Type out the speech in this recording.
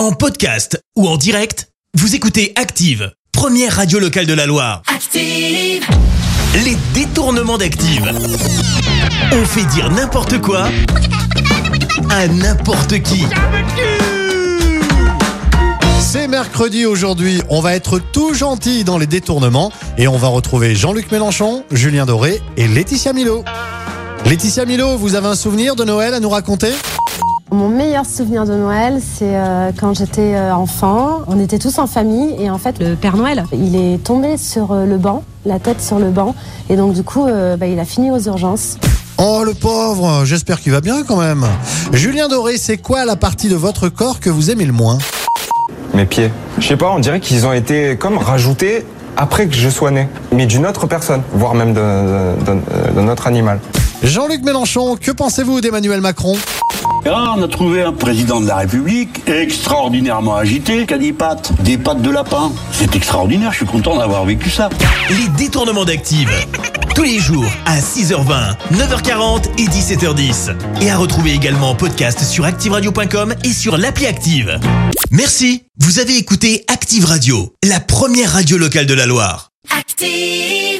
En podcast ou en direct, vous écoutez Active, première radio locale de la Loire. Active. Les détournements d'Active. On fait dire n'importe quoi à n'importe qui. C'est mercredi aujourd'hui, on va être tout gentil dans les détournements et on va retrouver Jean-Luc Mélenchon, Julien Doré et Laetitia Milo. Laetitia Milo, vous avez un souvenir de Noël à nous raconter? Mon meilleur souvenir de Noël, c'est euh, quand j'étais euh, enfant. On était tous en famille et en fait, le Père Noël, il est tombé sur euh, le banc, la tête sur le banc, et donc du coup, bah, il a fini aux urgences. Oh le pauvre, j'espère qu'il va bien quand même. Julien Doré, c'est quoi la partie de votre corps que vous aimez le moins? Mes pieds. Je sais pas, on dirait qu'ils ont été comme rajoutés après que je sois né. Mais d'une autre personne, voire même d'un autre animal. Jean-Luc Mélenchon, que pensez-vous d'Emmanuel Macron? Ah, on a trouvé un président de la République extraordinairement agité, qui a des pattes, des pattes de lapin. C'est extraordinaire, je suis content d'avoir vécu ça. Les détournements d'Active. Tous les jours à 6h20, 9h40 et 17h10. Et à retrouver également en podcast sur ActiveRadio.com et sur l'appli Active. Merci. Vous avez écouté Active Radio, la première radio locale de la Loire. Active.